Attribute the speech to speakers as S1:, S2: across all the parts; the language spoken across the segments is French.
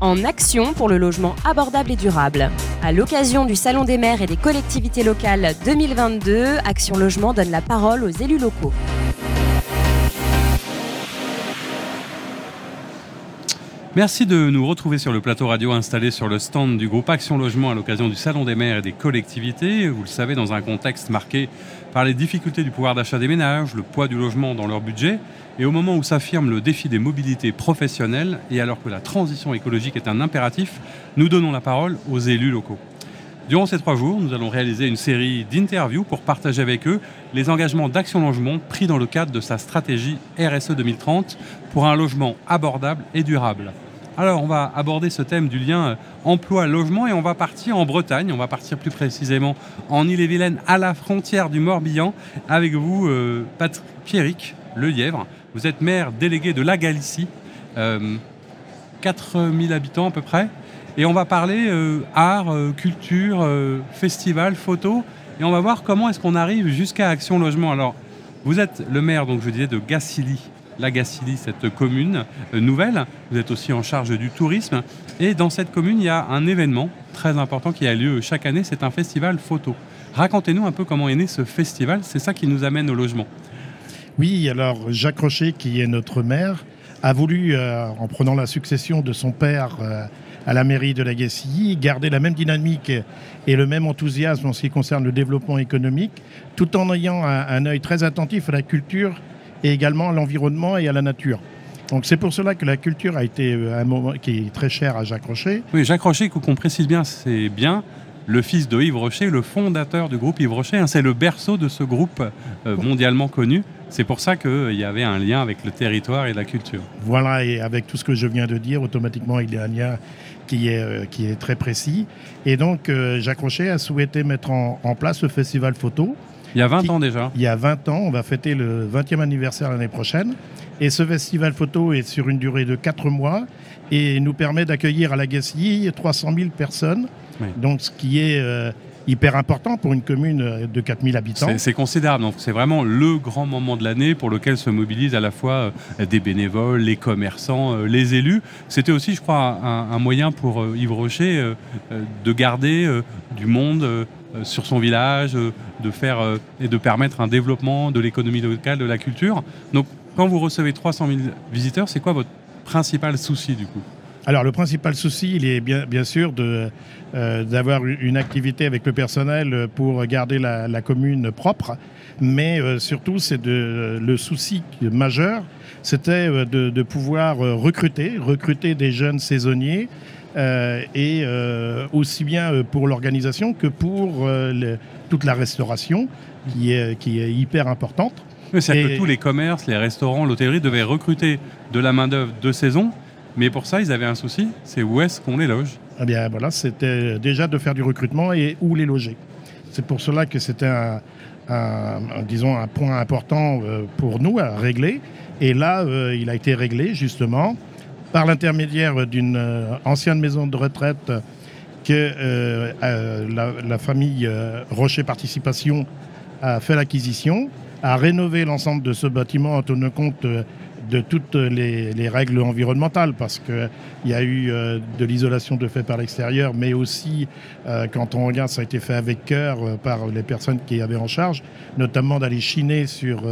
S1: en action pour le logement abordable et durable. À l'occasion du Salon des maires et des collectivités locales 2022, Action Logement donne la parole aux élus locaux.
S2: Merci de nous retrouver sur le plateau radio installé sur le stand du groupe Action Logement à l'occasion du Salon des maires et des collectivités. Vous le savez, dans un contexte marqué par les difficultés du pouvoir d'achat des ménages, le poids du logement dans leur budget, et au moment où s'affirme le défi des mobilités professionnelles, et alors que la transition écologique est un impératif, nous donnons la parole aux élus locaux. Durant ces trois jours, nous allons réaliser une série d'interviews pour partager avec eux les engagements d'Action Logement pris dans le cadre de sa stratégie RSE 2030 pour un logement abordable et durable. Alors, on va aborder ce thème du lien euh, emploi-logement et on va partir en Bretagne, on va partir plus précisément en Ille-et-Vilaine, à la frontière du Morbihan, avec vous, euh, Patrick Pierrick Le Lièvre. Vous êtes maire délégué de la Galicie, euh, 4000 habitants à peu près. Et on va parler euh, art, euh, culture, euh, festival, photo. Et on va voir comment est-ce qu'on arrive jusqu'à Action Logement. Alors, vous êtes le maire, donc je disais, de Gacilly. La Gacilly, cette commune nouvelle. Vous êtes aussi en charge du tourisme. Et dans cette commune, il y a un événement très important qui a lieu chaque année. C'est un festival photo. Racontez-nous un peu comment est né ce festival. C'est ça qui nous amène au logement.
S3: Oui, alors Jacques Rocher, qui est notre maire, a voulu, en prenant la succession de son père, à la mairie de la Gacilly, garder la même dynamique et le même enthousiasme en ce qui concerne le développement économique, tout en ayant un, un œil très attentif à la culture et également à l'environnement et à la nature. Donc c'est pour cela que la culture a été un moment qui est très cher à Jacques Rocher.
S2: Oui, Jacques Rocher, qu'on précise bien, c'est bien le fils de Yves Rocher, le fondateur du groupe Yves Rocher. Hein, c'est le berceau de ce groupe euh, mondialement connu. C'est pour ça qu'il y avait un lien avec le territoire et la culture.
S3: Voilà, et avec tout ce que je viens de dire, automatiquement, il y a un lien qui est, euh, qui est très précis. Et donc, euh, Jacques Rocher a souhaité mettre en, en place le festival photo.
S2: Il y a 20 qui, ans déjà
S3: Il y a 20 ans, on va fêter le 20e anniversaire l'année prochaine. Et ce festival photo est sur une durée de 4 mois et nous permet d'accueillir à la Gacilly 300 000 personnes. Oui. Donc, ce qui est euh, hyper important pour une commune de 4000 habitants.
S2: C'est considérable. Donc, c'est vraiment le grand moment de l'année pour lequel se mobilisent à la fois euh, des bénévoles, les commerçants, euh, les élus. C'était aussi, je crois, un, un moyen pour euh, Yves Rocher euh, de garder euh, du monde euh, sur son village, de faire et de permettre un développement de l'économie locale, de la culture. Donc, quand vous recevez 300 000 visiteurs, c'est quoi votre principal souci du coup?
S3: Alors le principal souci, il est bien, bien sûr d'avoir euh, une activité avec le personnel pour garder la, la commune propre, mais euh, surtout c'est le souci majeur, c'était euh, de, de, pouvoir recruter, recruter des jeunes saisonniers. Euh, et euh, aussi bien pour l'organisation que pour euh, le, toute la restauration qui est, qui est hyper importante.
S2: C'est que tous les commerces, les restaurants, l'hôtellerie devaient recruter de la main-d'œuvre de saison mais pour ça, ils avaient un souci, c'est où est-ce qu'on les loge?
S3: Eh bien voilà, c'était déjà de faire du recrutement et où les loger. C'est pour cela que c'était un, disons, un point important euh, pour nous à régler. Et là, euh, il a été réglé justement par l'intermédiaire d'une euh, ancienne maison de retraite que la, la, famille Rocher Participation a fait l'acquisition, a rénové l'ensemble de ce bâtiment en tenant compte de toutes les, les, règles environnementales parce qu'il y a eu euh, de l'isolation de fait par l'extérieur, mais aussi euh, quand on regarde, ça a été fait avec cœur euh, par les personnes qui avaient en charge, notamment d'aller chiner sur,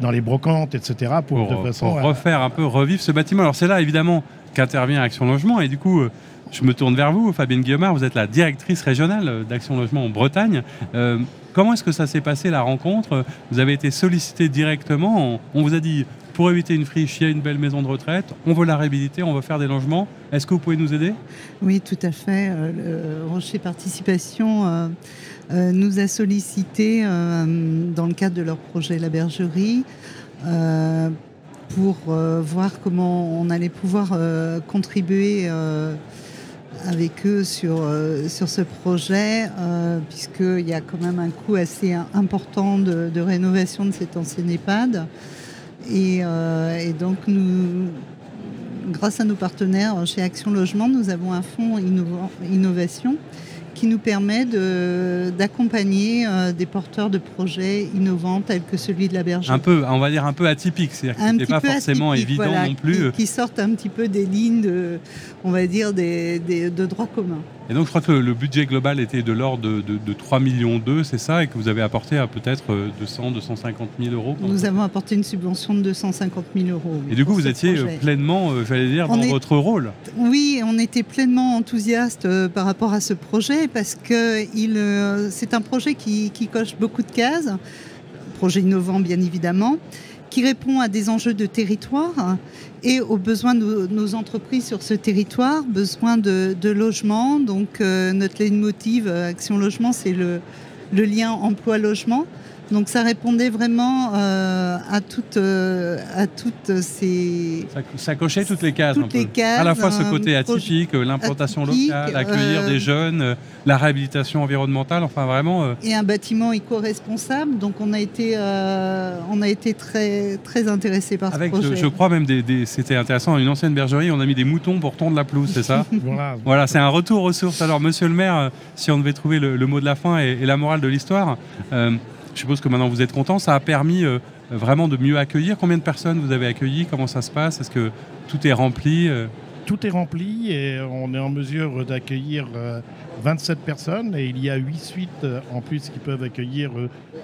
S3: dans les brocantes, etc.
S2: Pour, pour, de façon pour refaire un peu, revivre ce bâtiment. Alors c'est là évidemment qu'intervient Action Logement et du coup je me tourne vers vous, Fabienne Guillaumard, vous êtes la directrice régionale d'Action Logement en Bretagne. Euh, comment est-ce que ça s'est passé la rencontre? Vous avez été sollicité directement, on vous a dit pour éviter une friche, il y a une belle maison de retraite, on veut la réhabiliter, on veut faire des logements. Est-ce que vous pouvez nous aider?
S4: Oui, tout à fait. Euh, le Rocher Participation euh, euh, nous a sollicité dans le cadre de leur projet La Bergerie pour voir comment on allait pouvoir contribuer avec eux sur, sur ce projet, puisqu'il y a quand même un coût assez important de, de rénovation de cet ancien EHPAD. Et, euh, et, donc, nous, grâce à nos partenaires chez Action Logement, nous avons un fonds innovation qui nous permet d'accompagner des porteurs de projets innovants tels que celui de la bergerie.
S2: Un peu, on va dire un peu atypique, c'est-à-dire pas forcément évident non plus.
S4: Qui, qui, sortent un petit peu des lignes, de, on va dire, des, de droit commun.
S2: Et donc je crois que le, budget global était de l'ordre de, de, 3 millions d'euros, c'est ça, et que vous avez apporté à peut-être 200, 250 000 euros
S4: Nous avons apporté une subvention de 250 000 euros.
S2: Et du coup, vous étiez pleinement, euh, j'allais dire, dans votre rôle
S4: Oui, on était pleinement enthousiaste euh, par rapport à ce projet parce que euh, c'est un projet qui, coche beaucoup de cases, projet innovant bien évidemment, qui répond à des enjeux de territoire et aux besoins de nos entreprises sur ce territoire, besoin de, logement. Donc euh, notre leitmotiv euh, Action Logement, c'est le, le lien emploi-logement. Donc ça répondait vraiment euh, à, toutes, euh, à toutes ces...
S2: Ça, cochait toutes les cases.
S4: Toutes les cases
S2: à la fois ce côté atypique, l'implantation locale, accueillir des jeunes, la réhabilitation environnementale, enfin vraiment...
S4: Et un bâtiment éco-responsable, donc on a été, on a été très, très intéressés par
S2: ce
S4: projet.
S2: Je, crois même, des, c'était intéressant, une ancienne bergerie, on a mis des moutons pour tondre la pelouse, c'est ça? Voilà, voilà c'est un retour aux sources. Alors monsieur le maire, si on devait trouver le, mot de la fin et, la morale de l'histoire... Je suppose que maintenant vous êtes content. Ça a permis euh, vraiment de mieux accueillir. Combien de personnes vous avez accueillies? Comment ça se passe? Est-ce que tout est rempli euh?
S3: Tout est rempli et on est en mesure d'accueillir 27 euh, personnes et il y a 8 suites en plus qui peuvent accueillir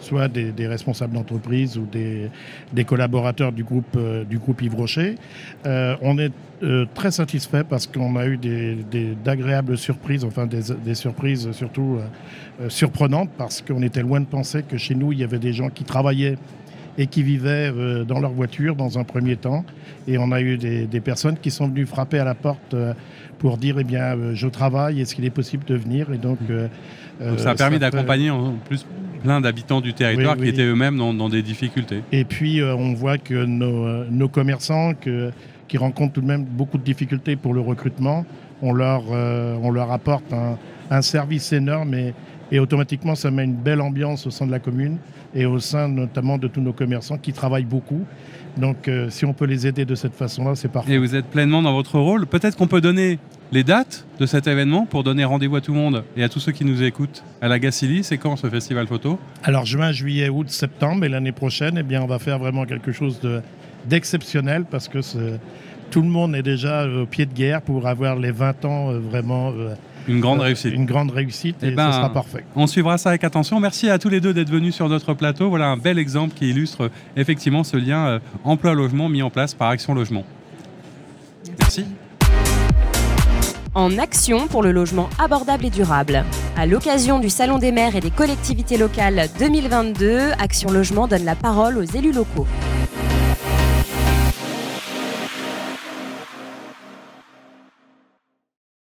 S3: soit des, responsables d'entreprise ou des, collaborateurs du groupe, du Yves Rocher. on est très satisfait parce qu'on a eu d'agréables surprises, enfin des, surprises surtout euh, surprenante parce qu'on était loin de penser que chez nous, il y avait des gens qui travaillaient et qui vivaient euh, dans leur voiture dans un premier temps. Et on a eu des, personnes qui sont venues frapper à la porte euh, pour dire eh bien, je travaille, est-ce qu'il est possible de venir? Et donc,
S2: ça a permis d'accompagner en plus plein d'habitants du territoire qui étaient eux-mêmes dans, des difficultés.
S3: Et puis, on voit que nos, commerçants qui rencontrent tout de même beaucoup de difficultés pour le recrutement, on leur, on leur apporte un, un service énorme et, et automatiquement, ça met une belle ambiance au sein de la commune et au sein notamment de tous nos commerçants qui travaillent beaucoup. Donc, euh, si on peut les aider de cette façon-là, c'est parfait.
S2: Et vous êtes pleinement dans votre rôle. Peut-être qu'on peut donner les dates de cet événement pour donner rendez-vous à tout le monde et à tous ceux qui nous écoutent à la Gacilly. C'est quand ce festival photo?
S3: Alors, juin, juillet, août, septembre. Et l'année prochaine, eh bien, on va faire vraiment quelque chose d'exceptionnel parce que tout le monde est déjà au pied de guerre pour avoir les 20 ans euh, vraiment. Euh,
S2: une grande euh, réussite.
S3: Une grande réussite et, eh ben, ce sera parfait.
S2: On suivra ça avec attention. Merci à tous les deux d'être venus sur notre plateau. Voilà un bel exemple qui illustre euh, effectivement ce lien euh, emploi-logement mis en place par Action Logement. Merci.
S1: En action pour le logement abordable et durable. À l'occasion du Salon des maires et des collectivités locales 2022, Action Logement donne la parole aux élus locaux.